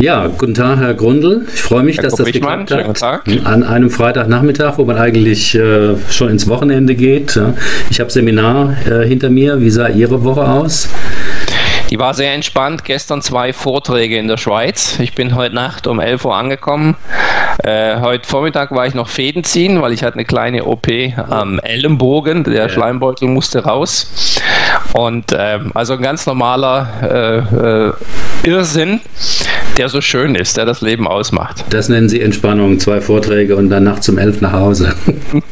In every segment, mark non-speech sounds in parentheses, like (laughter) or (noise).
Ja, guten Tag, Herr Grundl. Ich freue mich, Herr dass das geklappt hat. An einem Freitagnachmittag, wo man eigentlich äh, schon ins Wochenende geht. Ich habe Seminar äh, hinter mir. Wie sah Ihre Woche aus? Die war sehr entspannt. Gestern zwei Vorträge in der Schweiz. Ich bin heute Nacht um 11 Uhr angekommen. Äh, heute Vormittag war ich noch Fäden ziehen, weil ich hatte eine kleine OP am Ellenbogen. Der. Schleimbeutel musste raus. Und äh, also ein ganz normaler äh, äh Irrsinn der so schön ist, der das Leben ausmacht. Das nennen Sie Entspannung, zwei Vorträge und dann nachts um elf nach Hause.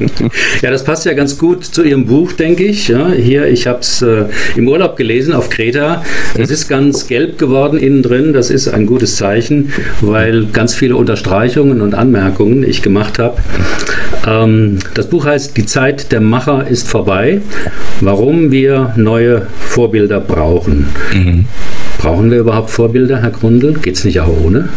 (laughs) ja, das passt ja ganz gut zu Ihrem Buch, denke ich. Ja, hier, ich habe es äh, im Urlaub gelesen auf Kreta. Es ist ganz gelb geworden innen drin. Das ist ein gutes Zeichen, weil ganz viele Unterstreichungen und Anmerkungen ich gemacht habe. Ähm, das Buch heißt Die Zeit der Macher ist vorbei. Warum wir neue Vorbilder brauchen. Mhm. Brauchen wir überhaupt Vorbilder, Herr Grundl? Geht es nicht auch ohne?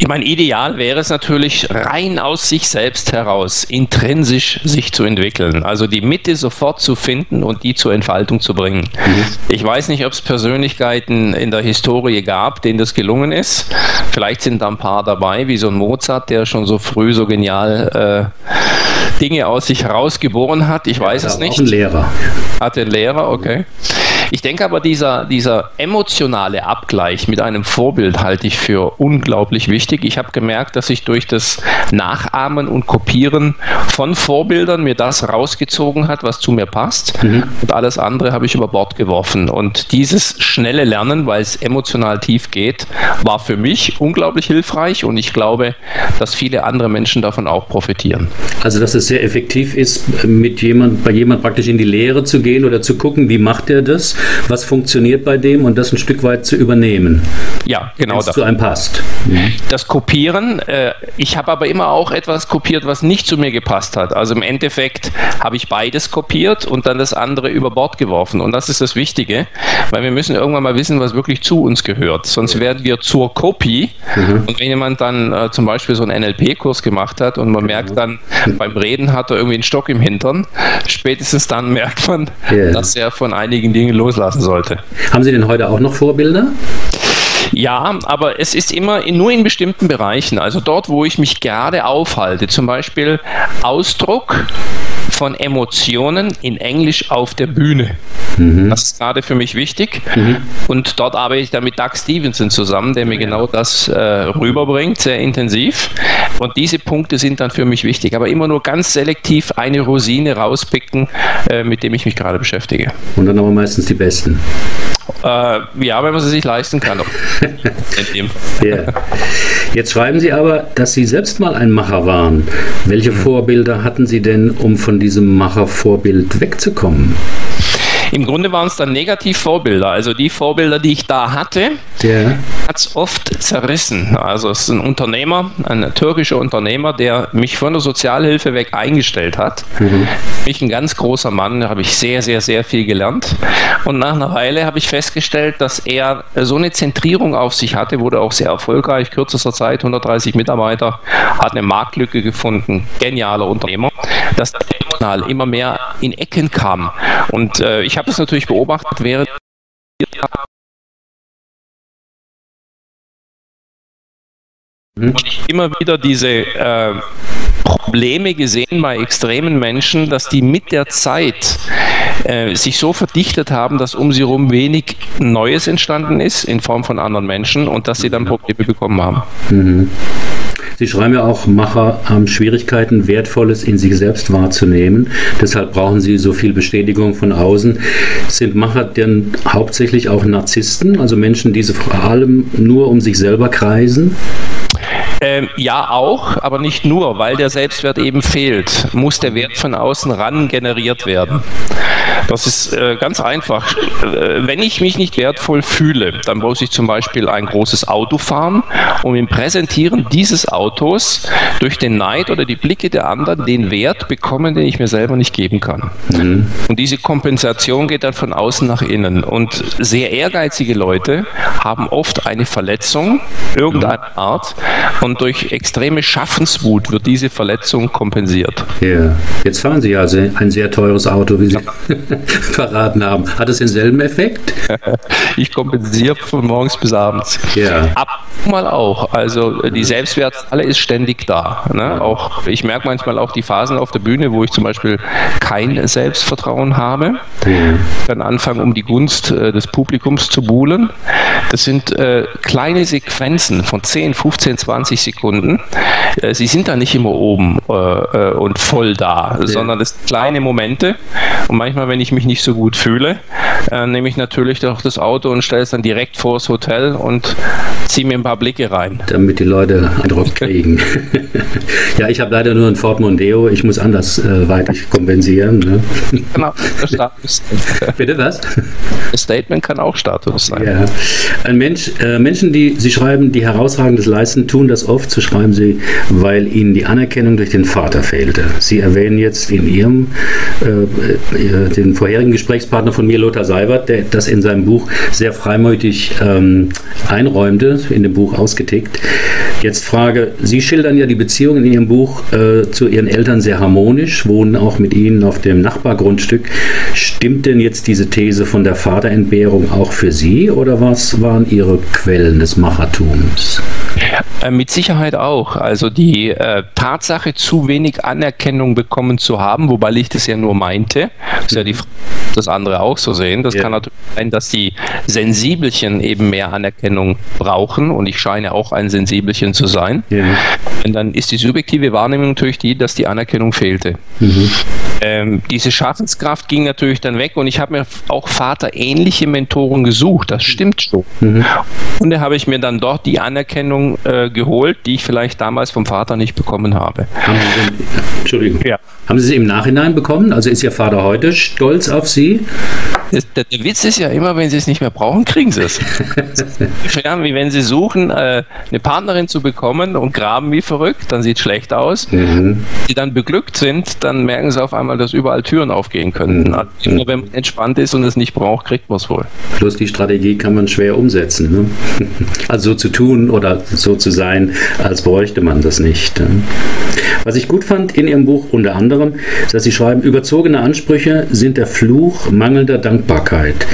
Ich meine, ideal wäre es natürlich, rein aus sich selbst heraus, intrinsisch sich zu entwickeln. Also die Mitte sofort zu finden und die zur Entfaltung zu bringen. Mhm. Ich weiß nicht, ob es Persönlichkeiten in der Historie gab, denen das gelungen ist. Vielleicht sind da ein paar dabei, wie so ein Mozart, der schon so früh so genial äh, Dinge aus sich herausgeboren hat. Ich weiß ja, es nicht. Auch ein Lehrer. Hat ein Lehrer, okay. Ich denke aber, dieser, dieser emotionale Abgleich mit einem Vorbild halte ich für unglaublich wichtig. Ich habe gemerkt, dass ich durch das Nachahmen und Kopieren von Vorbildern mir das rausgezogen hat, was zu mir passt. Mhm. Und alles andere habe ich über Bord geworfen. Und dieses schnelle Lernen, weil es emotional tief geht, war für mich unglaublich hilfreich und ich glaube, dass viele andere Menschen davon auch profitieren. Also, dass es sehr effektiv ist, mit jemand, bei jemand praktisch in die Lehre zu gehen oder zu gucken, wie macht er das? Was funktioniert bei dem und das ein Stück weit zu übernehmen. Ja, genau. Das zu einem passt. Mhm. Das Kopieren, äh, ich habe aber immer auch etwas kopiert, was nicht zu mir gepasst hat. Also im Endeffekt habe ich beides kopiert und dann das andere über Bord geworfen. Und das ist das Wichtige, weil wir müssen irgendwann mal wissen, was wirklich zu uns gehört. Sonst werden wir zur Kopie. Mhm. Und wenn jemand dann äh, zum Beispiel so einen NLP-Kurs gemacht hat und man genau. merkt dann, beim Reden hat er irgendwie einen Stock im Hintern, spätestens dann merkt man, yeah. dass er von einigen Dingen los loslassen sollte. Haben Sie denn heute auch noch Vorbilder? Ja, aber es ist immer in, nur in bestimmten Bereichen. Also dort, wo ich mich gerade aufhalte, zum Beispiel Ausdruck von Emotionen in Englisch auf der Bühne. Mhm. Das ist gerade für mich wichtig. Mhm. Und dort arbeite ich dann mit Doug Stevenson zusammen, der mir ja. genau das äh, rüberbringt, sehr intensiv. Und diese Punkte sind dann für mich wichtig. Aber immer nur ganz selektiv eine Rosine rauspicken, äh, mit dem ich mich gerade beschäftige. Und dann aber meistens die besten. Äh, ja, wenn man sie sich leisten kann. (laughs) yeah. Jetzt schreiben Sie aber, dass Sie selbst mal ein Macher waren. Welche mhm. Vorbilder hatten Sie denn, um von diesem Machervorbild wegzukommen? Im Grunde waren es dann Negativvorbilder. Also die Vorbilder, die ich da hatte, yeah. hat es oft zerrissen. Also es ist ein Unternehmer, ein türkischer Unternehmer, der mich von der Sozialhilfe weg eingestellt hat. Mhm. Mich ein ganz großer Mann, da habe ich sehr, sehr, sehr viel gelernt. Und nach einer Weile habe ich festgestellt, dass er so eine Zentrierung auf sich hatte, wurde auch sehr erfolgreich, kürzester Zeit, 130 Mitarbeiter, hat eine Marktlücke gefunden, genialer Unternehmer, dass er immer mehr in Ecken kam. Und äh, ich habe das natürlich beobachtet, während und ich immer wieder diese äh, Probleme gesehen bei extremen Menschen, dass die mit der Zeit äh, sich so verdichtet haben, dass um sie herum wenig Neues entstanden ist in Form von anderen Menschen und dass sie dann Probleme bekommen haben. Mhm. Sie schreiben ja auch, Macher haben Schwierigkeiten, Wertvolles in sich selbst wahrzunehmen. Deshalb brauchen sie so viel Bestätigung von außen. Sind Macher denn hauptsächlich auch Narzissten, also Menschen, die vor allem nur um sich selber kreisen? Ähm, ja, auch, aber nicht nur, weil der Selbstwert eben fehlt, muss der Wert von außen ran generiert werden. Das ist äh, ganz einfach. Äh, wenn ich mich nicht wertvoll fühle, dann muss ich zum Beispiel ein großes Auto fahren, um im Präsentieren dieses Autos durch den Neid oder die Blicke der anderen den Wert bekommen, den ich mir selber nicht geben kann. Mhm. Und diese Kompensation geht dann von außen nach innen. Und sehr ehrgeizige Leute haben oft eine Verletzung irgendeiner Art. Und und durch extreme Schaffenswut wird diese Verletzung kompensiert. Ja, jetzt fahren Sie also ein sehr teures Auto, wie Sie (laughs) verraten haben. Hat es denselben Effekt? (laughs) ich kompensiere von morgens bis abends. Ja. Ab mal auch. Also die Selbstwerthalle ist ständig da. Ne? Auch ich merke manchmal auch die Phasen auf der Bühne, wo ich zum Beispiel kein Selbstvertrauen habe. Ja. Dann anfange, um die Gunst äh, des Publikums zu buhlen. Das sind äh, kleine Sequenzen von 10, 15, 20 Sekunden. Äh, sie sind da nicht immer oben äh, äh, und voll da, ja. sondern es sind kleine Momente. Und manchmal, wenn ich mich nicht so gut fühle, äh, nehme ich natürlich doch das Auto und stelle es dann direkt vors Hotel und ziehe mir ein paar Blicke rein. Damit die Leute Eindruck (laughs) kriegen. ja, ich habe leider nur ein Ford Mondeo. Ich muss anders äh, weiter kompensieren. Ne? Genau, Status. (laughs) Bitte was? Das Statement kann auch Status sein. Ja. Ein Mensch, äh, Menschen, die Sie schreiben, die herausragendes leisten, tun das oft, so schreiben Sie, weil ihnen die Anerkennung durch den Vater fehlte. Sie erwähnen jetzt in Ihrem, äh, äh den vorherigen Gesprächspartner von mir, Lothar Seiwert, der das in seinem Buch sehr freimütig ähm, einräumte, in dem Buch ausgetickt. Jetzt Frage, Sie schildern ja die Beziehung in Ihrem Buch äh, zu Ihren Eltern sehr harmonisch, wohnen auch mit Ihnen auf dem Nachbargrundstück. Stimmt denn jetzt diese These von der Vaterentbehrung auch für Sie oder was waren Ihre Quellen des Machertums? Äh, mit Sicherheit auch. Also die äh, Tatsache, zu wenig Anerkennung bekommen zu haben, wobei ich das ja nur meinte, ist ja die Frage, das andere auch so sehen. Das ja. kann natürlich sein, dass die Sensibelchen eben mehr Anerkennung brauchen und ich scheine auch ein Sensibelchen zu sein. Ja. Und dann ist die subjektive Wahrnehmung natürlich die, dass die Anerkennung fehlte. Mhm. Ähm, diese Schaffenskraft ging natürlich dann weg und ich habe mir auch vaterähnliche Mentoren gesucht, das stimmt schon. Mhm. Und da habe ich mir dann dort die Anerkennung äh, geholt, die ich vielleicht damals vom Vater nicht bekommen habe. Haben Sie denn, Entschuldigung. Ja. Haben Sie sie im Nachhinein bekommen? Also ist Ihr Vater heute stolz auf Sie? Der, der, Witz ist ja immer, wenn Sie es nicht mehr brauchen, kriegen Sie es. (laughs) wie wenn Sie suchen, äh, eine Partnerin zu bekommen und graben wie verrückt, dann sieht es schlecht aus. Mhm. Sie dann beglückt sind, dann merken Sie auf einmal, dass überall Türen aufgehen könnten. Mhm. Also nur wenn man entspannt ist und es nicht braucht, kriegt man es wohl. Plus die Strategie kann man schwer umsetzen. Ne? (laughs) Also so zu tun oder so zu sein, als bräuchte man das nicht. Was ich gut fand in Ihrem Buch unter anderem, ist, dass Sie schreiben, überzogene Ansprüche sind der Fluch mangelnder Dankbarkeit.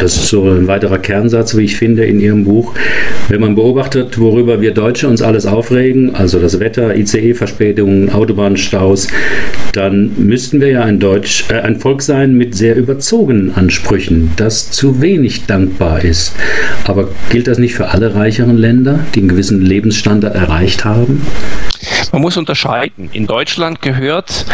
Das ist so ein weiterer Kernsatz, wie ich finde, in Ihrem Buch. Wenn man beobachtet, worüber wir Deutsche uns alles aufregen, also das Wetter, ICE-Verspätungen, Autobahnstaus, dann müssten wir ja ein, Deutsch, äh, ein Volk sein mit sehr überzogenen Ansprüchen, das zu wenig dankbar ist. Aber gilt das nicht für alle reicheren Länder, die einen gewissen Lebensstandard erreicht haben? Man muss unterscheiden. In Deutschland gehört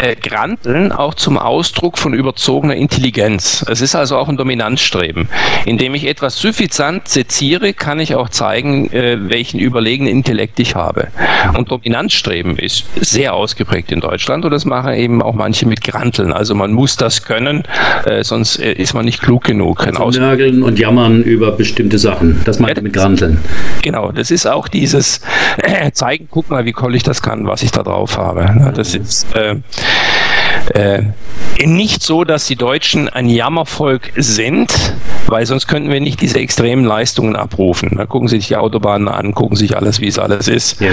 äh, Granteln auch zum Ausdruck von überzogener Intelligenz. Es ist also auch ein Dominanzstreben. Indem ich etwas suffisant seziere, kann ich auch zeigen, äh, welchen überlegenen Intellekt ich habe. Und Dominanzstreben ist sehr ausgeprägt in Deutschland und das machen eben auch manche mit Granteln. Also man muss das können, äh, sonst äh, ist man nicht klug genug. Also nörgeln und jammern über bestimmte Sachen. Das meint ja, mit Granteln. Genau, das ist auch dieses zeigen, guck mal, wie toll ich das kann, was ich da drauf habe. Das ist äh, äh, nicht so, dass die Deutschen ein Jammervolk sind, weil sonst könnten wir nicht diese extremen Leistungen abrufen. Da gucken Sie sich die Autobahnen an, gucken sich alles, wie es alles ist. Ja.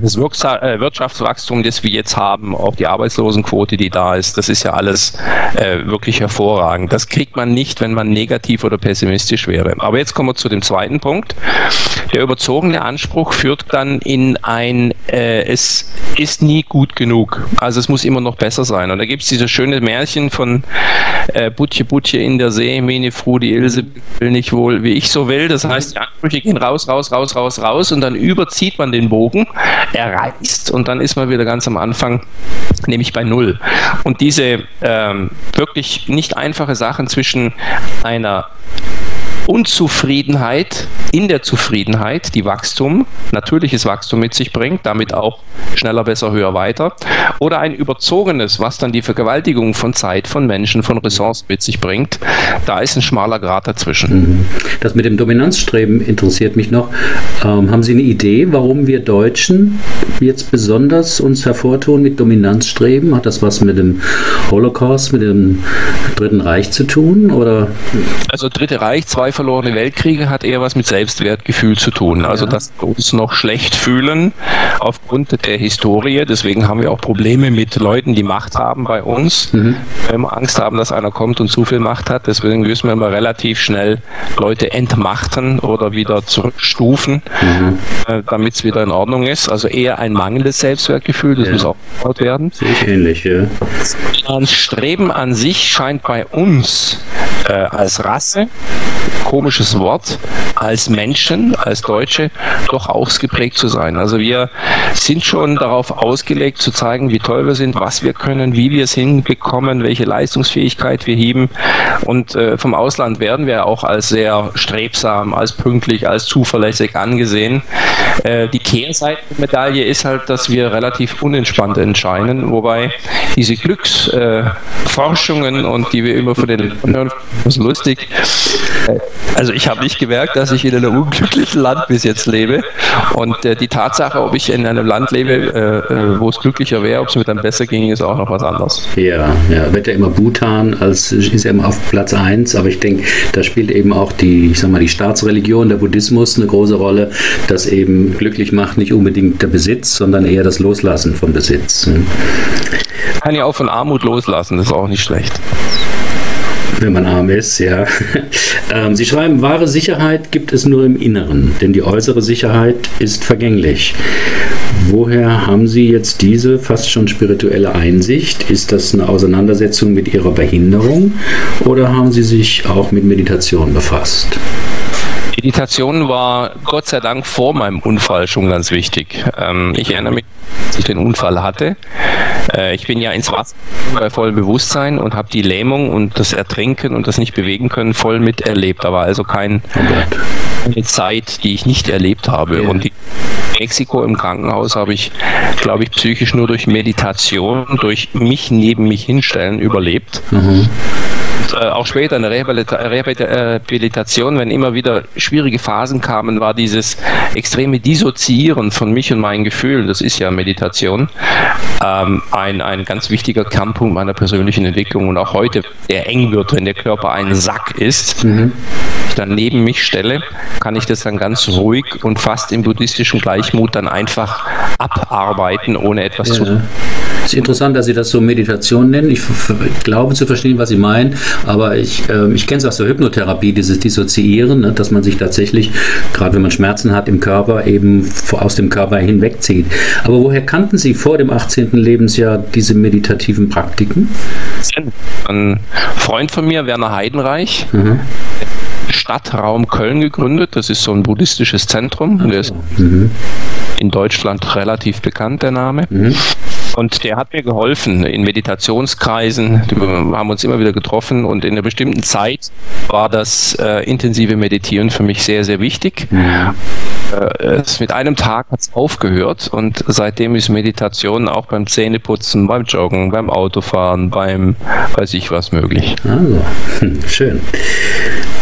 Das äh, Wirtschaftswachstum, das wir jetzt haben, auch die Arbeitslosenquote, die da ist, das ist ja alles äh, wirklich hervorragend. Das kriegt man nicht, wenn man negativ oder pessimistisch wäre. Aber jetzt kommen wir zu dem zweiten Punkt. Der überzogene Anspruch führt dann in ein, äh, es ist nie gut genug. Also es muss immer noch besser sein. Und da gibt es dieses schöne Märchen von äh, Butje Butje in der See, meine Fru, die Ilse will nicht wohl, wie ich so will. Das heißt, die Ansprüche gehen raus, raus, raus, raus, raus und dann überzieht man den Bogen, er reißt und dann ist man wieder ganz am Anfang, nämlich bei Null. Und diese ähm, wirklich nicht einfache Sachen zwischen einer Unzufriedenheit in der Zufriedenheit, die Wachstum, natürliches Wachstum mit sich bringt, damit auch schneller, besser, höher, weiter. Oder ein überzogenes, was dann die Vergewaltigung von Zeit, von Menschen, von Ressourcen mit sich bringt. Da ist ein schmaler Grad dazwischen. Mhm. Das mit dem Dominanzstreben interessiert mich noch. Ähm, haben Sie eine Idee, warum wir Deutschen jetzt besonders uns hervortun mit Dominanzstreben? Hat das was mit dem Holocaust, mit dem Dritten Reich zu tun? Oder? Also Dritte Reich, zwei zwei verlorene Weltkriege hat eher was mit Selbstwertgefühl zu tun. Also, dass wir uns noch schlecht fühlen aufgrund der Historie. Deswegen haben wir auch Probleme mit Leuten, die Macht haben bei uns. Mhm. Wenn wir Angst haben, dass einer kommt und zu viel Macht hat. Deswegen müssen wir immer relativ schnell Leute entmachten oder wieder zurückstufen, mhm. äh, damit es wieder in Ordnung ist. Also eher ein mangelndes Selbstwertgefühl, das ja. muss aufgebaut werden. Sehe ich ähnlich, ja. Das Streben an sich scheint bei uns äh, als Rasse, komisches Wort, als Menschen, als Deutsche doch ausgeprägt zu sein. Also wir sind schon darauf ausgelegt zu zeigen, wie toll wir sind, was wir können, wie wir es hinbekommen, welche Leistungsfähigkeit wir heben. Und äh, vom Ausland werden wir auch als sehr strebsam, als pünktlich, als zuverlässig angesehen. Äh, die Kehrseite der Medaille ist halt, dass wir relativ unentspannt entscheiden, wobei diese Glücksforschungen und die wir immer von den das ist lustig. Also ich habe nicht gemerkt, dass ich in einem unglücklichen Land bis jetzt lebe. Und äh, die Tatsache, ob ich in einem Land lebe, äh, äh wo es glücklicher wäre, ob es mir dann besser ging, ist auch noch was anderes. Ja, ja, wird ja immer Bhutan als ist ja immer auf Platz 1, aber ich denke, da spielt eben auch die, ich sag mal, die Staatsreligion, der Buddhismus eine große Rolle, das eben glücklich macht nicht unbedingt der Besitz, sondern eher das Loslassen von Besitz. Kann ja auch von Armut loslassen, das ist auch nicht schlecht wenn man arm ist, ja. (laughs) Ähm, Sie schreiben, wahre Sicherheit gibt es nur im Inneren, denn die äußere Sicherheit ist vergänglich. Woher haben Sie jetzt diese fast schon spirituelle Einsicht? Ist das eine Auseinandersetzung mit Ihrer Behinderung oder haben Sie sich auch mit Meditation befasst? Meditation war Gott sei Dank vor meinem Unfall schon ganz wichtig. Ähm, ich erinnere mich, als ich den Unfall hatte. Äh, ich bin ja ins Wasser bei vollem Bewusstsein und habe die Lähmung und das Ertrinken und das nicht bewegen können voll miterlebt. Da war also kein, keine Zeit, die ich nicht erlebt habe. Und in Mexiko im Krankenhaus habe ich, glaube ich, psychisch nur durch Meditation, durch mich neben mich hinstellen überlebt. Mhm äh, auch später in der Rehabilitation, wenn immer wieder schwierige Phasen kamen, war dieses extreme Dissoziieren von mich und meinen Gefühlen, das ist ja Meditation, ähm, ein, ein ganz wichtiger Kernpunkt meiner persönlichen Entwicklung und auch heute, der eng wird, wenn der Körper ein Sack ist. Mhm ich dann neben mich stelle, kann ich das dann ganz ruhig und fast im buddhistischen Gleichmut dann einfach abarbeiten, ohne etwas ja. zu tun. Es ist interessant, dass Sie das so Meditation nennen. Ich glaube zu verstehen, was Sie meinen, aber ich, äh, ich kenne es aus der Hypnotherapie, dieses Dissoziieren, ne, dass man sich tatsächlich, gerade wenn man Schmerzen hat im Körper, eben aus dem Körper hinwegzieht. Aber woher kannten Sie vor dem 18. Lebensjahr diese meditativen Praktiken? Ein Freund von mir, Werner Heidenreich, mhm. Stadtraum Köln gegründet. Das ist so ein buddhistisches Zentrum. Der ist mhm. in Deutschland relativ bekannt, der Name. Mhm. Und der hat mir geholfen in Meditationskreisen. Wir haben uns immer wieder getroffen und in einer bestimmten Zeit war das äh, intensive Meditieren für mich sehr, sehr wichtig. Ja. Äh, mit einem Tag hat es aufgehört und seitdem ist Meditation auch beim Zähneputzen, beim Joggen, beim Autofahren, beim weiß ich was möglich. Also, schön.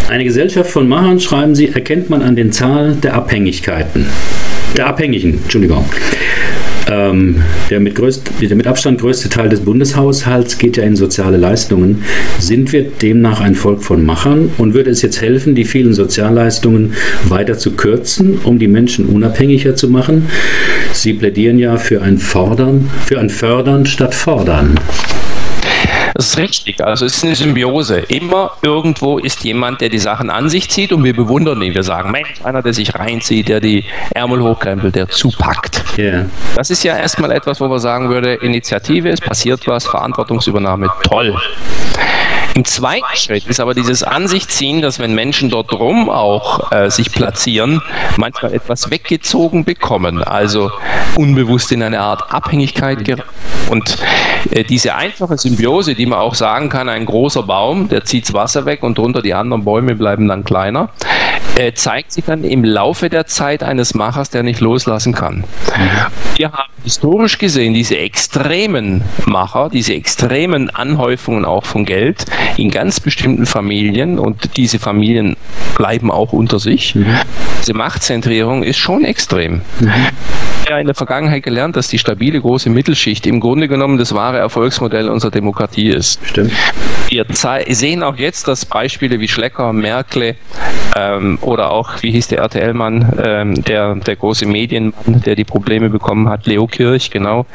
Eine Gesellschaft von Mahern, schreiben Sie, erkennt man an den Zahlen der Abhängigkeiten. Der Abhängigen, Entschuldigung. Ähm, der, mit größt, der mit Abstand größte Teil des Bundeshaushalts geht ja in soziale Leistungen. Sind wir demnach ein Volk von Machern und würde es jetzt helfen, die vielen Sozialleistungen weiter zu kürzen, um die Menschen unabhängiger zu machen? Sie plädieren ja für ein Fordern, für ein Fördern statt Fordern. Das ist richtig. Also es ist eine Symbiose. Immer irgendwo ist jemand, der die Sachen an sich zieht und wir bewundern ihn. Wir sagen, Mensch, einer, der sich reinzieht, der die Ärmel hochkrempelt, der zupackt. Yeah. Das ist ja erstmal etwas, wo man sagen würde, Initiative, es passiert was, Verantwortungsübernahme, toll. Im zweiten Schritt ist aber dieses Ansichtziehen, dass wenn Menschen dort drum auch äh, sich platzieren, manchmal etwas weggezogen bekommen, also unbewusst in eine Art Abhängigkeit geraten. Und äh, diese einfache Symbiose, die man auch sagen kann, ein großer Baum, der zieht das Wasser weg und drunter die anderen Bäume bleiben dann kleiner, äh, zeigt sich dann im Laufe der Zeit eines Machers, der nicht loslassen kann. Wir haben historisch gesehen diese extremen Macher, diese extremen Anhäufungen auch von Geld in ganz bestimmten Familien und diese Familien bleiben auch unter sich. Mhm. Diese Machtzentrierung ist schon extrem. Mhm ja in der Vergangenheit gelernt, dass die stabile große Mittelschicht im Grunde genommen das wahre Erfolgsmodell unserer Demokratie ist. Stimmt. Wir sehen auch jetzt, dass Beispiele wie Schlecker, Merkel ähm, oder auch, wie hieß der RTL-Mann, ähm, der, der große Medienmann, der die Probleme bekommen hat, Leo Kirch, genau,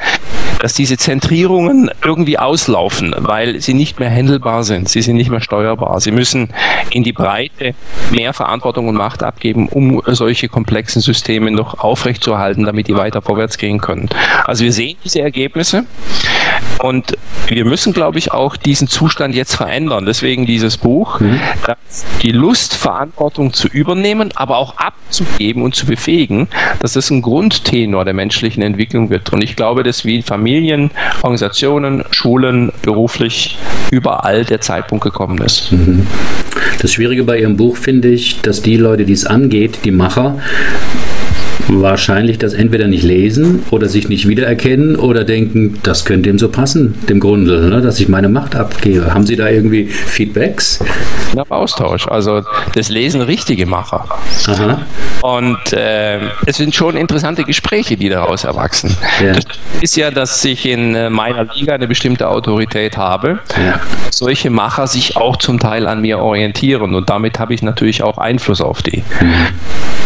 dass diese Zentrierungen irgendwie auslaufen, weil sie nicht mehr händelbar sind, sie sind nicht mehr steuerbar. Sie müssen in die Breite mehr Verantwortung und Macht abgeben, um solche komplexen Systeme noch aufrechtzuerhalten, damit die weiter vorwärts gehen können. Also wir sehen diese Ergebnisse und wir müssen, glaube ich, auch diesen Zustand jetzt verändern. Deswegen dieses Buch, mhm. die Lust, Verantwortung zu übernehmen, aber auch abzugeben und zu befähigen, dass das ein Grundtenor der menschlichen Entwicklung wird. Und ich glaube, dass wie Familien, Organisationen, Schulen, beruflich überall der Zeitpunkt gekommen ist. Mhm. Das Schwierige bei Ihrem Buch finde ich, dass die Leute, die es angeht, die Macher, wahrscheinlich das entweder nicht lesen oder sich nicht wiedererkennen oder denken, das könnte ihm so passen, dem Grunde, ne, dass ich meine Macht abgebe. Haben Sie da irgendwie Feedbacks? Ja, Austausch. Also das lesen richtige Macher. Aha. Und äh, es sind schon interessante Gespräche, die daraus erwachsen. Ja. Das ist ja, dass ich in äh, meiner Liga eine bestimmte Autorität habe. Ja. Solche Macher sich auch zum Teil an mir orientieren und damit habe ich natürlich auch Einfluss auf die. Mhm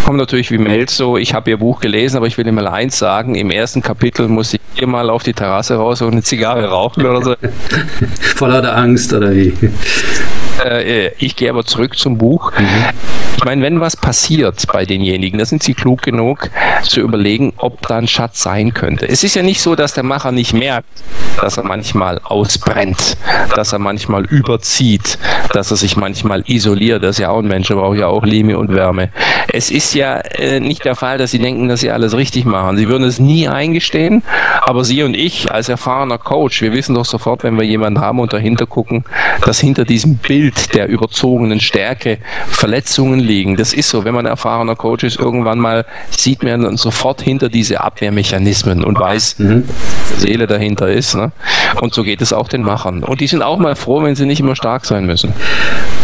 kommt natürlich wie Mails so, ich Ihr Buch gelesen, aber ich will mal eins sagen, im ersten Kapitel muss ich hier mal auf die Terrasse raus und eine Zigarre rauchen oder so. (laughs) Voller der Angst oder wie? Äh, ich gehe aber zurück zum Buch. Mhm. Ich meine, wenn was passiert bei denjenigen, da sind sie klug genug zu überlegen, ob da ein Schatz sein könnte. Es ist ja nicht so, dass der Macher nicht merkt, dass er manchmal ausbrennt, dass er manchmal überzieht, dass er sich manchmal isoliert. Das ist ja auch ein Mensch, er braucht ja auch Liebe und Wärme. Es ist ja äh, nicht der Fall, dass sie denken, dass sie alles richtig machen. Sie würden es nie eingestehen, aber Sie und ich als erfahrener Coach, wir wissen doch sofort, wenn wir jemanden haben und dahinter gucken, dass hinter diesem Bild der überzogenen Stärke Verletzungen liegen. Das ist so, wenn man erfahrener Coach ist, irgendwann mal sieht man dann sofort hinter diese Abwehrmechanismen und weiß, mhm. Seele dahinter ist. Ne? Und so geht es auch den Machern. Und die sind auch mal froh, wenn sie nicht immer stark sein müssen.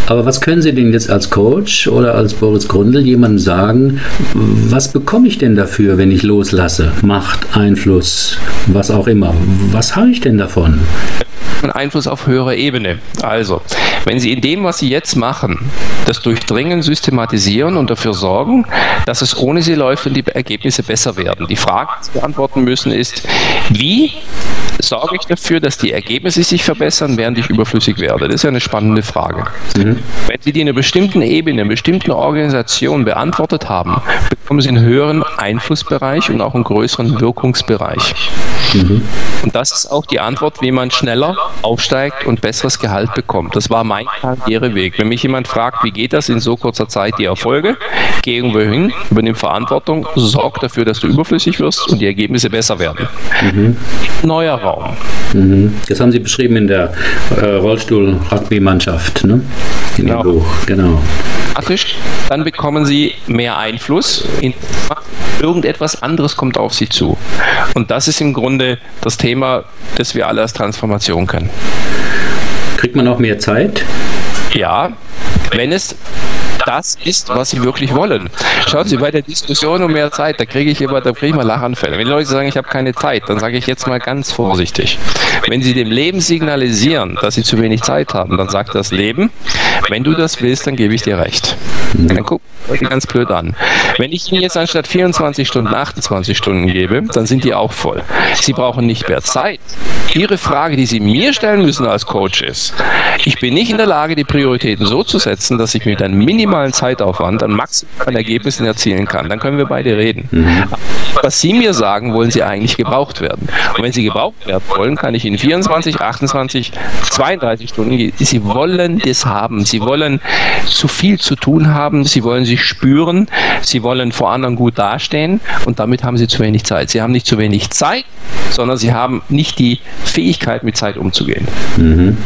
Aber was können Sie denn jetzt als Coach oder als Boris Grundl jemandem sagen, was bekomme ich denn dafür, wenn ich loslasse? Macht, Einfluss, was auch immer. Was habe ich denn davon? Einfluss auf höherer Ebene. Also, wenn Sie in dem, was Sie jetzt machen, das durchdringen, systematisieren und dafür sorgen, dass es ohne Sie läuft und die Ergebnisse besser werden. Die Frage, die Sie beantworten müssen, ist, wie sorge ich dafür, dass die Ergebnisse sich verbessern, während ich überflüssig werde? Das ist ja eine spannende Frage. Mhm. Wenn Sie die in einer bestimmten Ebene, in einer bestimmten Organisation beantwortet haben, bekommen Sie einen höheren Einflussbereich und auch einen größeren Wirkungsbereich. Mhm. Und das ist auch die Antwort, wie man schneller aufsteigt und besseres Gehalt bekommt. Das war mein Karriereweg. Wenn mich jemand fragt, wie geht das in so kurzer Zeit die Erfolge, geh irgendwo hin, übernimm Verantwortung, sorg dafür, dass du überflüssig wirst und die Ergebnisse besser werden. Mhm. Neuer Raum. Mhm. Das haben Sie beschrieben in der äh, Rollstuhl-Rugby-Mannschaft, ne? In genau. dem Buch, genau. Dann bekommen Sie mehr Einfluss. In irgendetwas anderes kommt auf Sie zu. Und das ist im Grunde das Thema, das wir alle als Transformation können. Kriegt man auch mehr Zeit? Ja, wenn es das ist, was sie wirklich wollen. Schaut Sie, bei der Diskussion um mehr Zeit, da kriege ich immer, da kriege ich mal Lachanfälle. Wenn die Leute sagen, ich habe keine Zeit, dann sage ich jetzt mal ganz vorsichtig. Wenn Sie dem Leben signalisieren, dass Sie zu wenig Zeit haben, dann sagt das Leben, wenn du das willst, dann gebe ich dir recht. Dann guck ganz blöd an. Wenn ich Ihnen jetzt anstatt 24 Stunden 28 Stunden gebe, dann sind die auch voll. Sie brauchen nicht mehr Zeit. Ihre Frage, die Sie mir stellen müssen als Coach ist, ich bin nicht in der Lage, die Prioritäten so zu setzen, dass ich mit einem minimalen Zeitaufwand an maximalen Ergebnissen erzielen kann. Dann können wir beide reden. Mhm. Was Sie mir sagen, wollen Sie eigentlich gebraucht werden. Und wenn Sie gebraucht werden wollen, kann ich Ihnen 24, 28, 32 Stunden geben. Sie wollen das haben. Sie wollen zu viel zu tun haben. Sie wollen sich spüren. Sie wollen vor anderen gut dastehen. Und damit haben Sie zu wenig Zeit. Sie haben nicht zu wenig Zeit, sondern Sie haben nicht die Fähigkeit, mit Zeit umzugehen. Mhm.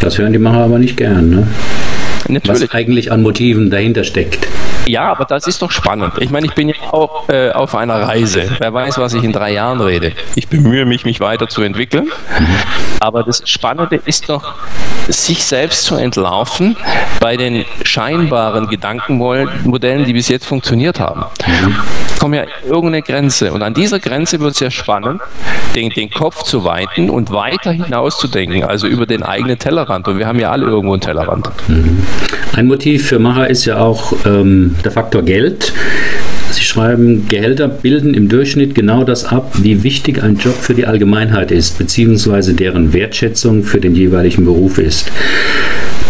Das hören die Macher aber nicht gern, ne? Natürlich. Was eigentlich an Motiven dahinter steckt. Ja, aber das ist doch spannend. Ich meine, ich bin ja auch äh, auf einer Reise. Wer weiß, was ich in drei Jahren rede. Ich bemühe mich, mich weiterzuentwickeln. Aber das Spannende ist doch, sich selbst zu entlarven bei den scheinbaren Gedankenmodellen, die bis jetzt funktioniert haben. Es kommt ja irgendeine Grenze. Und an dieser Grenze wird es ja spannend, den, den Kopf zu weiten und weiter hinaus zu denken, also über den eigenen Tellerrand. Und wir haben ja alle irgendwo einen Tellerrand. Ein Motiv für Macher ist ja auch ähm, der Faktor Geld. Sie schreiben, Gehälter bilden im Durchschnitt genau das ab, wie wichtig ein Job für die Allgemeinheit ist, beziehungsweise deren Wertschätzung für den jeweiligen Beruf ist.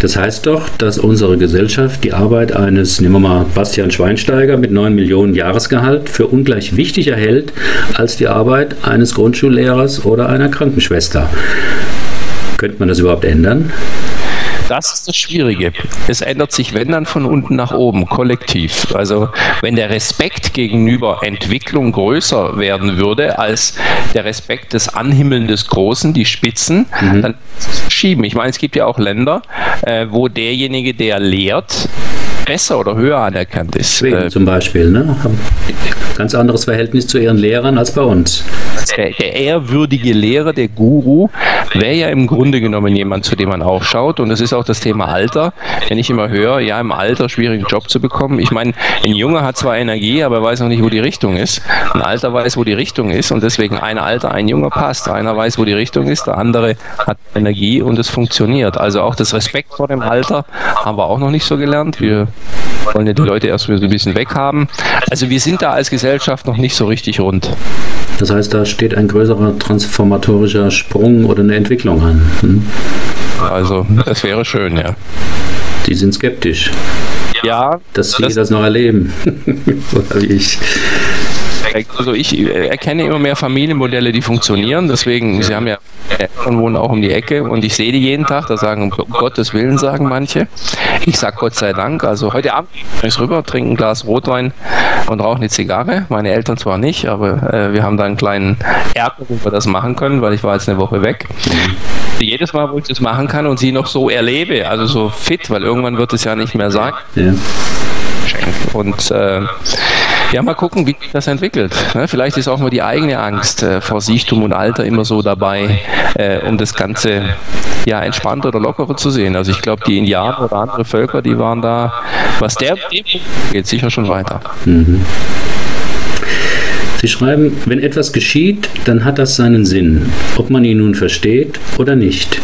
Das heißt doch, dass unsere Gesellschaft die Arbeit eines, nehmen wir mal Bastian Schweinsteiger mit 9 Millionen Jahresgehalt für ungleich wichtiger hält als die Arbeit eines Grundschullehrers oder einer Krankenschwester. Könnte man das überhaupt ändern? Das ist das Schwierige. Es ändert sich, wenn dann von unten nach oben, kollektiv. Also wenn der Respekt gegenüber Entwicklung größer werden würde als der Respekt des Anhimmeln des Großen, die Spitzen, mhm. dann schieben. Ich meine, es gibt ja auch Länder, äh, wo derjenige, der lehrt, besser oder höher anerkannt ist. Schweden äh, zum Beispiel, ne? Ganz anderes Verhältnis zu ihren Lehrern als bei uns. Der, der ehrwürdige Lehrer, der Guru, wäre ja im Grunde genommen jemand, zu dem man aufschaut. Und das ist auch das Thema Alter. Wenn ich immer höre, ja, im Alter schwierigen Job zu bekommen. Ich meine, ein Junge hat zwar Energie, aber weiß noch nicht, wo die Richtung ist. Ein Alter weiß, wo die Richtung ist. Und deswegen ein Alter, ein Junge passt. Einer weiß, wo die Richtung ist, der andere hat Energie und es funktioniert. Also auch das Respekt vor dem Alter haben wir auch noch nicht so gelernt. Wir wollen ja die Leute erst so ein bisschen weghaben. Also wir sind da als Gesellschaft noch nicht so richtig rund. Das heißt, da steht ein größerer transformatorischer Sprung oder eine Entwicklung an. Hm? Also, das wäre schön, ja. Die sind skeptisch. Ja. Dass sie das, das noch erleben. (laughs) oder wie ich. Also ich äh, erkenne immer mehr Familienmodelle, die funktionieren. Deswegen, Sie haben ja Eltern wohnen auch um die Ecke und ich sehe die jeden Tag. Da sagen, um Gottes Willen, sagen manche. Ich sage Gott sei Dank. Also heute Abend ich rüber, trinke ein Glas Rotwein und rauche eine Zigarre. Meine Eltern zwar nicht, aber äh, wir haben da einen kleinen Ärger, wo wir das machen können, weil ich war jetzt eine Woche weg. Jedes Mal, wo ich das machen kann und sie noch so erlebe, also so fit, weil irgendwann wird es ja nicht mehr sagen. Ja. Und äh, ja, mal gucken, wie sich das entwickelt. Ne? Vielleicht ist auch mal die eigene Angst äh, vor Sichtum und Alter immer so dabei, äh, um das Ganze ja entspannter oder lockerer zu sehen. Also ich glaube, die Indianer oder andere Völker, die waren da, was der geht sicher schon weiter. Mhm. Sie schreiben, wenn etwas geschieht, dann hat das seinen Sinn, ob man ihn nun versteht oder nicht.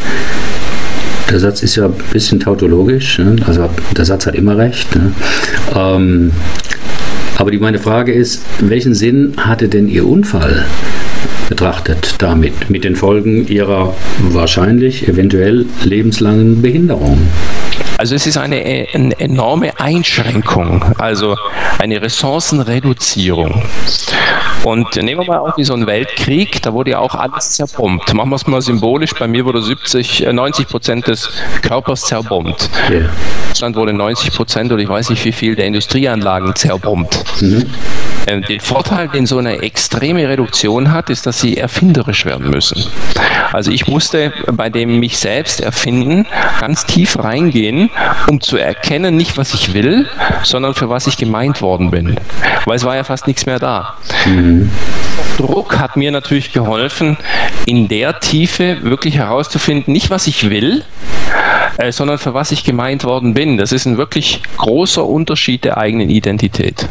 Der Satz ist ja ein bisschen tautologisch, ne? also der Satz hat immer recht. Ne? Ähm, aber die, meine Frage ist, welchen Sinn hatte denn Ihr Unfall betrachtet damit, mit den Folgen Ihrer wahrscheinlich, eventuell lebenslangen Behinderung? Also es ist eine, eine, enorme Einschränkung, also eine Ressourcenreduzierung. Und nehmen wir mal auch wie so einen Weltkrieg, da wurde ja auch alles zerbombt. Machen wir es mal symbolisch, bei mir wurde 70, 90 äh, Prozent des Körpers zerbombt. Yeah. Deutschland wurde 90 Prozent oder ich weiß nicht wie viel der Industrieanlagen zerbombt. Mhm. Ähm, der Vorteil, den so eine extreme Reduktion hat, ist, dass sie erfinderisch werden müssen. Also ich musste bei dem mich selbst erfinden ganz tief reingehen, um zu erkennen, nicht was ich will, sondern für was ich gemeint worden bin. Weil es war ja fast nichts mehr da. Mhm. Druck hat mir natürlich geholfen, in der Tiefe wirklich herauszufinden, nicht was ich will, äh, sondern für was ich gemeint worden bin. Das ist ein wirklich großer Unterschied der eigenen Identität.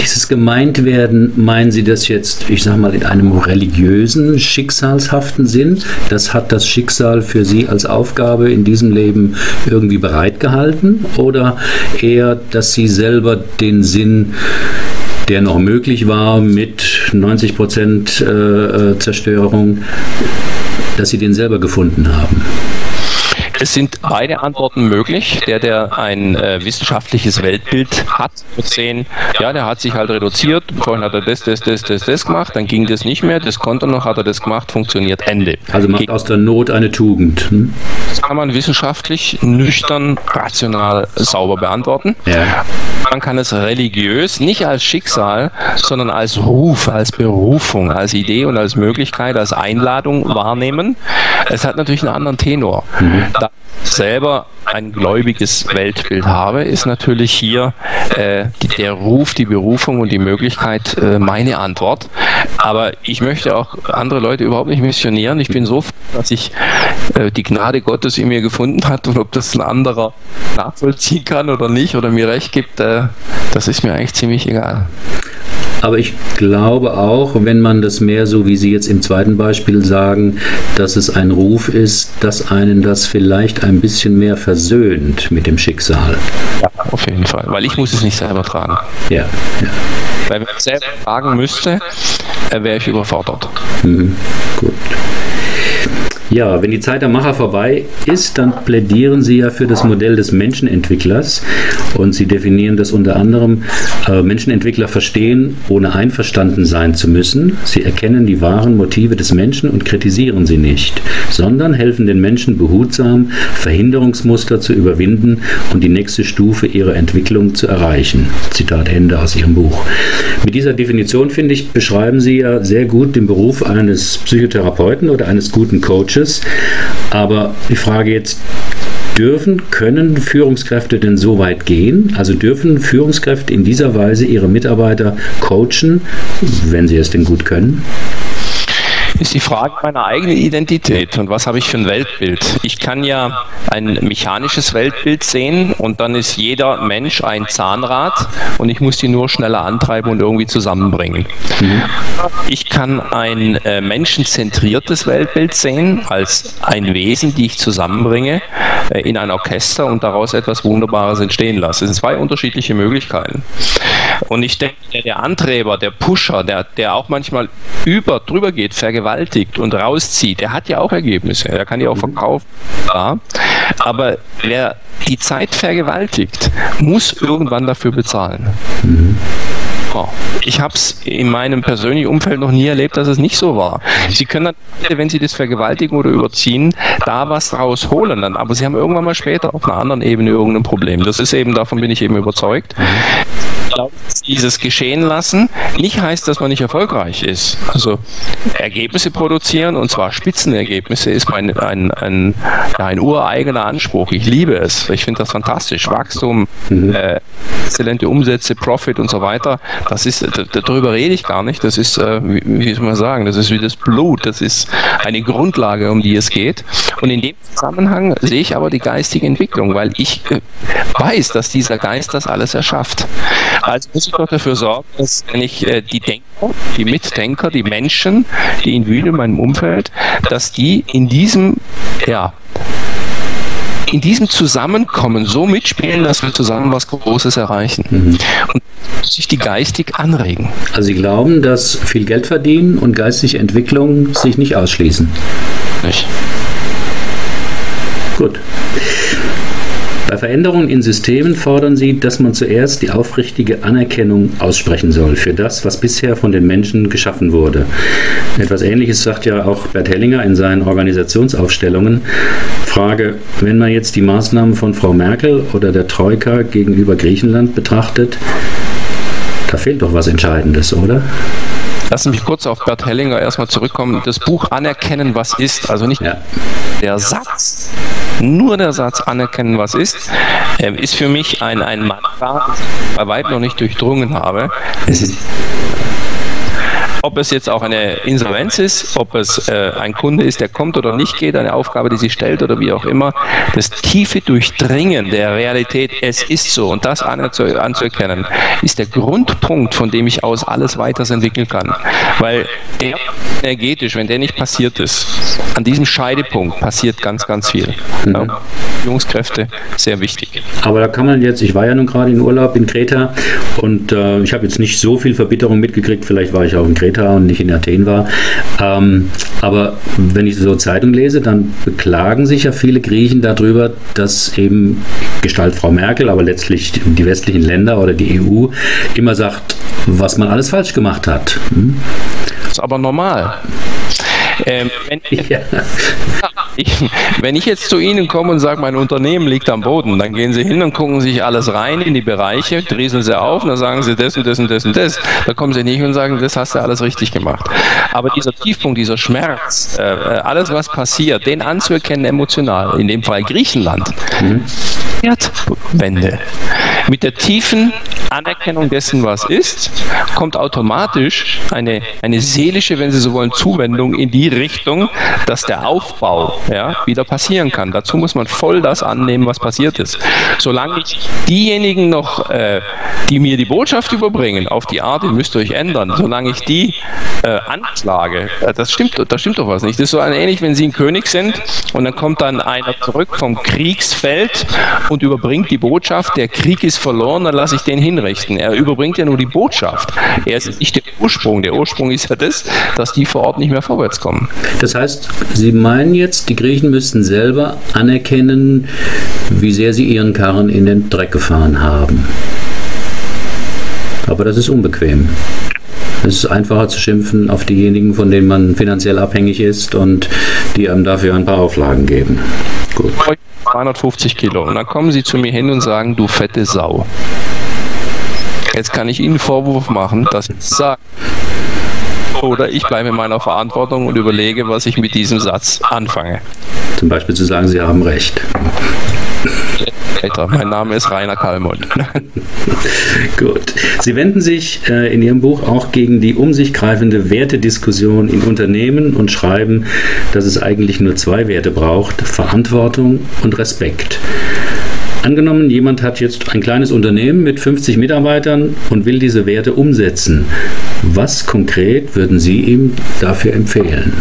Dieses Gemeintwerden, meinen Sie das jetzt, ich sage mal, in einem religiösen, schicksalshaften Sinn? Das hat das Schicksal für Sie als Aufgabe in diesem Leben irgendwie bereitgehalten? Oder eher, dass Sie selber den Sinn der noch möglich war mit 90 Prozent äh, äh, Zerstörung, dass Sie den selber gefunden haben? Es sind beide Antworten möglich. Der, der ein äh, wissenschaftliches Weltbild hat, wird sehen, ja, der hat sich halt reduziert. Vorhin hat er das, das, das, das, das gemacht, dann ging das nicht mehr. Das konnte noch, hat er das gemacht, funktioniert, Ende. Also macht aus der Not eine Tugend. Hm? Das kann man wissenschaftlich, nüchtern, rational, sauber beantworten. Ja. Man kann es religiös, nicht als Schicksal, sondern als Ruf, als Berufung, als Idee und als Möglichkeit, als Einladung wahrnehmen. Es hat natürlich einen anderen Tenor. Mhm. Da selber ein gläubiges Weltbild habe, ist natürlich hier äh, die, der Ruf, die Berufung und die Möglichkeit äh, meine Antwort. Aber ich möchte auch andere Leute überhaupt nicht missionieren. Ich bin so froh, dass ich äh, die Gnade Gottes in mir gefunden hat und ob das ein anderer nachvollziehen kann oder nicht oder mir recht gibt, äh, das ist mir eigentlich ziemlich egal. Aber ich glaube auch, wenn man das mehr so, wie Sie jetzt im zweiten Beispiel sagen, dass es ein Ruf ist, dass einen das vielleicht ein bisschen mehr versöhnt mit dem Schicksal. Ja, auf jeden Fall, weil ich muss es nicht selber tragen. Ja, ja. Weil wenn ich es selber tragen müsste, äh, wäre ich überfordert. Mhm, gut. Ja, wenn die Zeit der Macher vorbei ist, dann plädieren Sie ja für das Modell des Menschenentwicklers und Sie definieren das unter anderem, äh, Menschenentwickler verstehen, ohne einverstanden sein zu müssen. Sie erkennen die wahren Motive des Menschen und kritisieren sie nicht, sondern helfen den Menschen behutsam, Verhinderungsmuster zu überwinden und die nächste Stufe ihrer Entwicklung zu erreichen. Zitat Ende aus Ihrem Buch. Mit dieser Definition, finde ich, beschreiben Sie ja sehr gut den Beruf eines Psychotherapeuten oder eines guten Coaches Coaches. Aber die Frage jetzt, dürfen, können Führungskräfte denn so weit gehen? Also dürfen Führungskräfte in dieser Weise ihre Mitarbeiter coachen, wenn sie es denn gut können? Ist die Frage meiner eigenen Identität und was habe ich für ein Weltbild. Ich kann ja ein mechanisches Weltbild sehen und dann ist jeder Mensch ein Zahnrad und ich muss die nur schneller antreiben und irgendwie zusammenbringen. Ich kann ein äh, menschenzentriertes Weltbild sehen als ein Wesen, die ich zusammenbringe äh, in ein Orchester und daraus etwas Wunderbares entstehen lasse. Das sind zwei unterschiedliche Möglichkeiten. Und ich denke, der Antreiber, der Pusher, der, der auch manchmal über, drüber geht, vergewaltigt, und rauszieht, der hat ja auch Ergebnisse, der kann ja auch verkaufen. Ja. Aber wer die Zeit vergewaltigt, muss irgendwann dafür bezahlen. Mhm. Oh, ich habe es in meinem persönlichen Umfeld noch nie erlebt, dass es nicht so war. Sie können dann, wenn Sie das vergewaltigen oder überziehen, da was rausholen, dann, aber Sie haben irgendwann mal später auf einer anderen Ebene irgendein Problem. Das ist eben, davon bin ich eben überzeugt dieses geschehen lassen nicht heißt, dass man nicht erfolgreich ist. Also Ergebnisse produzieren und zwar Spitzenergebnisse ist mein ein, ein, ja, ein ureigener Anspruch. Ich liebe es. Ich finde das fantastisch. Wachstum, mhm. äh, exzellente Umsätze, Profit und so weiter. Das ist darüber rede ich gar nicht. Das ist, äh, wie, wie soll man sagen, das ist wie das Blut. Das ist eine Grundlage, um die es geht. Und in dem Zusammenhang sehe ich aber die geistige Entwicklung, weil ich äh, weiß, dass dieser Geist das alles erschafft. Also muss ich doch dafür sorgen, dass wenn ich äh, die Denker, die Mitdenker, die Menschen, die in in meinem Umfeld, dass die in diesem, ja, in diesem Zusammenkommen so mitspielen, dass wir zusammen was Großes erreichen. Mhm. Und sich die geistig anregen. Also Sie glauben, dass viel Geld verdienen und geistige Entwicklung sich nicht ausschließen? Nicht. Gut. Bei Veränderungen in Systemen fordern sie, dass man zuerst die aufrichtige Anerkennung aussprechen soll für das, was bisher von den Menschen geschaffen wurde. Etwas Ähnliches sagt ja auch Bert Hellinger in seinen Organisationsaufstellungen. Frage, wenn man jetzt die Maßnahmen von Frau Merkel oder der Troika gegenüber Griechenland betrachtet, da fehlt doch was Entscheidendes, oder? Lassen mich kurz auf Bert Hellinger erstmal zurückkommen. Das Buch Anerkennen, was ist, also nicht ja. der Satz, nur der Satz Anerkennen, was ist, äh, ist für mich ein, ein Mantra, bei weitem noch nicht durchdrungen habe. Es ist ob es jetzt auch eine Insolvenz ist, ob es äh, ein Kunde ist, der kommt oder nicht geht, eine Aufgabe, die sie stellt oder wie auch immer, das tiefe Durchdringen der Realität, es ist so und das anzuerkennen, ist der Grundpunkt, von dem ich aus alles weiterentwickeln kann. Weil der energetisch, wenn der nicht passiert ist, an diesem Scheidepunkt passiert ganz, ganz viel. Mhm. Ja, Führungskräfte, sehr wichtig. Aber da kann man jetzt, ich war ja nun gerade in Urlaub in Kreta und äh, ich habe jetzt nicht so viel Verbitterung mitgekriegt, vielleicht war ich auch in Kreta Kreta und nicht in Athen war. Ähm, aber wenn ich so Zeitung lese, dann beklagen sich ja viele Griechen darüber, dass eben Gestalt Frau Merkel, aber letztlich die westlichen Länder oder die EU immer sagt, was man alles falsch gemacht hat. Hm? Das ist aber normal. Ähm, wenn, (laughs) ja. (laughs) ich, wenn ich jetzt zu Ihnen komme und sage, mein Unternehmen liegt am Boden, dann gehen Sie hin und gucken sich alles rein in die Bereiche, drieseln Sie auf und dann sagen Sie das und das und das und das. Da kommen Sie nicht und sagen, das hast du alles richtig gemacht. Aber dieser Tiefpunkt, dieser Schmerz, äh, äh alles was passiert, den anzuerkennen emotional, in dem Fall Griechenland, mhm. Wende. Mit der tiefen Anerkennung dessen, was ist, kommt automatisch eine, eine seelische, wenn Sie so wollen, Zuwendung in die Richtung, dass der Aufbau ja, wieder passieren kann. Dazu muss man voll das annehmen, was passiert ist. Solange ich diejenigen noch, äh, die mir die Botschaft überbringen, auf die Art, ihr müsst euch ändern, solange ich die äh, anklage, äh, das stimmt, das stimmt doch was nicht. Das ist so ähnlich, wenn Sie ein König sind und dann kommt dann einer zurück vom Kriegsfeld und überbringt die Botschaft, der Krieg ist verloren, dann lasse ich den hinrichten. Er überbringt ja nur die Botschaft. Er ist nicht der Ursprung. Der Ursprung ist ja das, dass die vor Ort nicht mehr vorwärts kommen. Das heißt, Sie meinen jetzt, die Griechen müssten selber anerkennen, wie sehr sie ihren Karren in den Dreck gefahren haben. Aber das ist unbequem. Es ist einfacher zu schimpfen auf diejenigen, von denen man finanziell abhängig ist und die einem dafür ein paar Auflagen geben. Gut. 250 Kilo. Und dann kommen sie zu mir hin und sagen, du fette Sau. Jetzt kann ich Ihnen Vorwurf machen, dass ich sage. Oder ich bleibe in meiner Verantwortung und überlege, was ich mit diesem Satz anfange. Zum Beispiel zu sagen, Sie haben recht. Mein Name ist Rainer Kallmund. (laughs) Gut. Sie wenden sich äh, in Ihrem Buch auch gegen die um sich greifende Wertediskussion in Unternehmen und schreiben, dass es eigentlich nur zwei Werte braucht: Verantwortung und Respekt. Angenommen, jemand hat jetzt ein kleines Unternehmen mit 50 Mitarbeitern und will diese Werte umsetzen. Was konkret würden Sie ihm dafür empfehlen?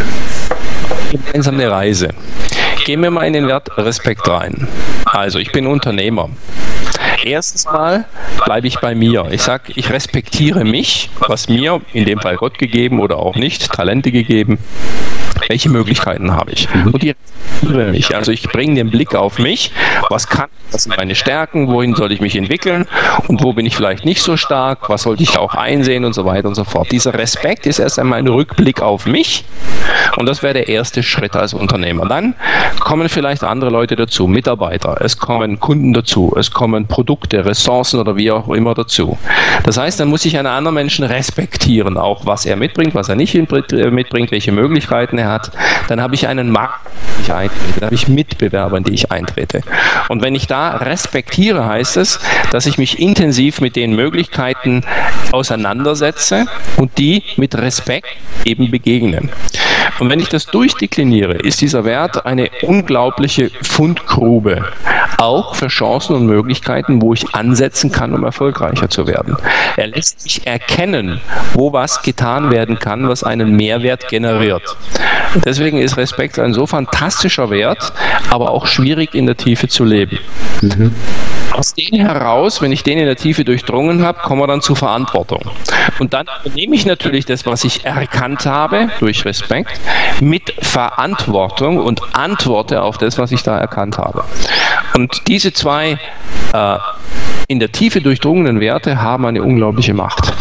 Gemeinsame Reise. Gehen wir mal in den Wert Respekt rein. Also, ich bin Unternehmer. Erstens mal bleibe ich bei mir. Ich sage, ich respektiere mich, was mir, in dem Fall Gott gegeben oder auch nicht, Talente gegeben, welche Möglichkeiten habe ich? Mhm. Und die respektiere mich. Also ich bringe den Blick auf mich, was kann, was sind meine Stärken, wohin soll ich mich entwickeln und wo bin ich vielleicht nicht so stark, was sollte ich auch einsehen und so weiter und so fort. Dieser Respekt ist erst einmal ein Rückblick auf mich und das wäre der erste Schritt als Unternehmer. Dann kommen vielleicht andere Leute dazu, Mitarbeiter, es kommen Kunden dazu, es kommen Produkte, Ressourcen oder wie auch immer dazu. Das heißt, dann muss ich einen anderen Menschen respektieren, auch was er mitbringt, was er nicht mitbringt, welche Möglichkeiten er hat. Dann habe ich einen Markt, den ich eintrete, dann habe ich Mitbewerber, in die ich eintrete. Und wenn ich da respektiere, heißt es, dass ich mich intensiv mit den Möglichkeiten auseinandersetze und die mit Respekt eben begegnen. Und wenn ich das durchdekliniere, ist dieser Wert eine unglaubliche Fundgrube, auch für Chancen und Möglichkeiten, wo ich ansetzen kann, um erfolgreicher zu werden. Er lässt mich erkennen, wo was getan werden kann, was einen Mehrwert generiert. Deswegen ist Respekt ein so fantastischer Wert, aber auch schwierig in der Tiefe zu leben. Mhm. Aus denen heraus, wenn ich den in der Tiefe durchdrungen habe, kommen wir dann zur Verantwortung. Und dann nehme ich natürlich das, was ich erkannt habe, durch Respekt, mit Verantwortung und antworte auf das, was ich da erkannt habe. Und diese zwei äh, in der Tiefe durchdrungenen Werte haben eine unglaubliche Macht.